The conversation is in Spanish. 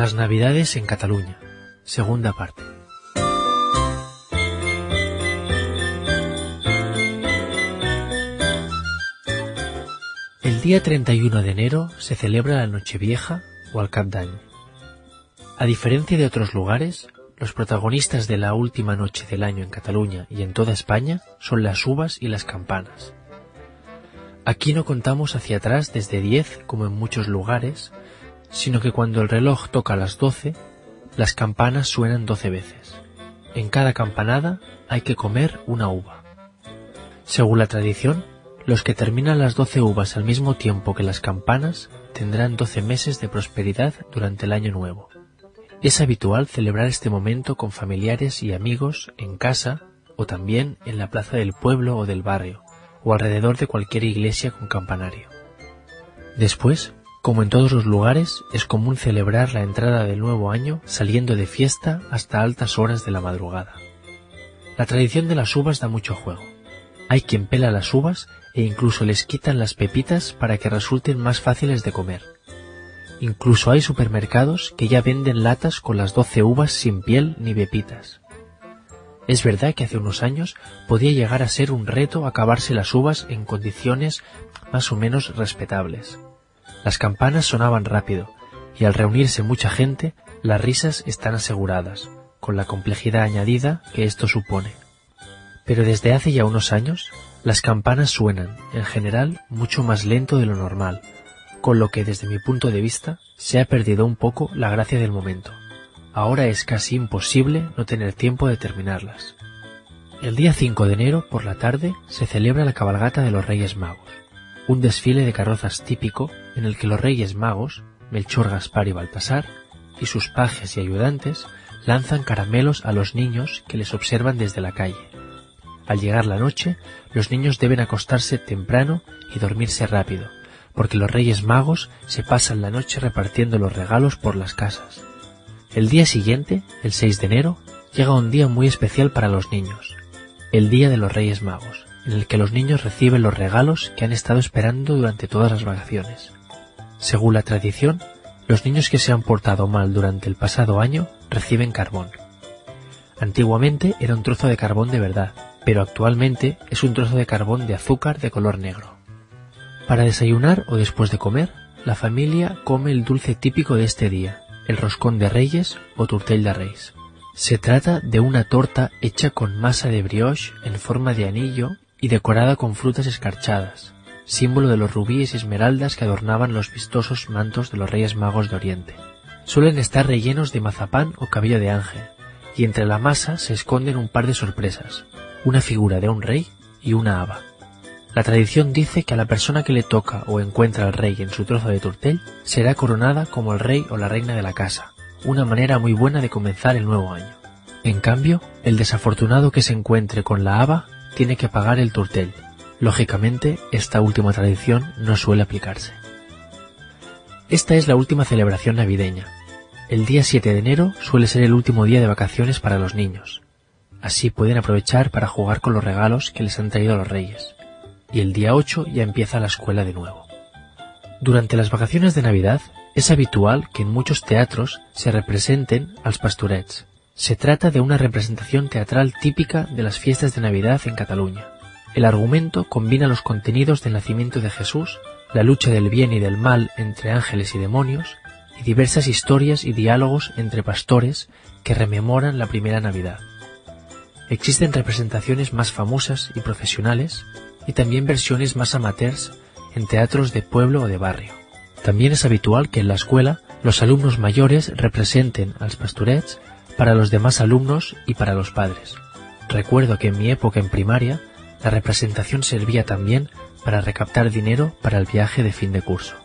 Las Navidades en Cataluña, segunda parte. El día 31 de enero se celebra la Nochevieja o al Cap. A diferencia de otros lugares, los protagonistas de la última noche del año en Cataluña y en toda España son las uvas y las campanas. Aquí no contamos hacia atrás desde 10 como en muchos lugares, sino que cuando el reloj toca las 12, las campanas suenan 12 veces. En cada campanada hay que comer una uva. Según la tradición, los que terminan las 12 uvas al mismo tiempo que las campanas tendrán 12 meses de prosperidad durante el año nuevo. Es habitual celebrar este momento con familiares y amigos en casa o también en la plaza del pueblo o del barrio, o alrededor de cualquier iglesia con campanario. Después, como en todos los lugares, es común celebrar la entrada del nuevo año saliendo de fiesta hasta altas horas de la madrugada. La tradición de las uvas da mucho juego. Hay quien pela las uvas e incluso les quitan las pepitas para que resulten más fáciles de comer. Incluso hay supermercados que ya venden latas con las doce uvas sin piel ni pepitas. Es verdad que hace unos años podía llegar a ser un reto acabarse las uvas en condiciones más o menos respetables. Las campanas sonaban rápido, y al reunirse mucha gente, las risas están aseguradas, con la complejidad añadida que esto supone. Pero desde hace ya unos años, las campanas suenan, en general, mucho más lento de lo normal, con lo que desde mi punto de vista se ha perdido un poco la gracia del momento. Ahora es casi imposible no tener tiempo de terminarlas. El día 5 de enero, por la tarde, se celebra la cabalgata de los Reyes Magos, un desfile de carrozas típico en el que los Reyes Magos, Melchor, Gaspar y Baltasar, y sus pajes y ayudantes, lanzan caramelos a los niños que les observan desde la calle. Al llegar la noche, los niños deben acostarse temprano y dormirse rápido, porque los Reyes Magos se pasan la noche repartiendo los regalos por las casas. El día siguiente, el 6 de enero, llega un día muy especial para los niños, el Día de los Reyes Magos, en el que los niños reciben los regalos que han estado esperando durante todas las vacaciones. Según la tradición, los niños que se han portado mal durante el pasado año reciben carbón. Antiguamente era un trozo de carbón de verdad, pero actualmente es un trozo de carbón de azúcar de color negro. Para desayunar o después de comer, la familia come el dulce típico de este día, el roscón de reyes o turtel de reis. Se trata de una torta hecha con masa de brioche en forma de anillo y decorada con frutas escarchadas, símbolo de los rubíes y esmeraldas que adornaban los vistosos mantos de los Reyes Magos de Oriente. Suelen estar rellenos de mazapán o cabello de ángel, y entre la masa se esconden un par de sorpresas, una figura de un rey y una haba. La tradición dice que a la persona que le toca o encuentra al rey en su trozo de tortel será coronada como el rey o la reina de la casa, una manera muy buena de comenzar el nuevo año. En cambio, el desafortunado que se encuentre con la haba tiene que pagar el turtel. Lógicamente, esta última tradición no suele aplicarse. Esta es la última celebración navideña. El día 7 de enero suele ser el último día de vacaciones para los niños. Así pueden aprovechar para jugar con los regalos que les han traído los reyes. Y el día 8 ya empieza la escuela de nuevo. Durante las vacaciones de Navidad es habitual que en muchos teatros se representen als pastorets, se trata de una representación teatral típica de las fiestas de Navidad en Cataluña. El argumento combina los contenidos del nacimiento de Jesús, la lucha del bien y del mal entre ángeles y demonios, y diversas historias y diálogos entre pastores que rememoran la primera Navidad. Existen representaciones más famosas y profesionales, y también versiones más amateurs en teatros de pueblo o de barrio. También es habitual que en la escuela los alumnos mayores representen als pastorets para los demás alumnos y para los padres. Recuerdo que en mi época en primaria, la representación servía también para recaptar dinero para el viaje de fin de curso.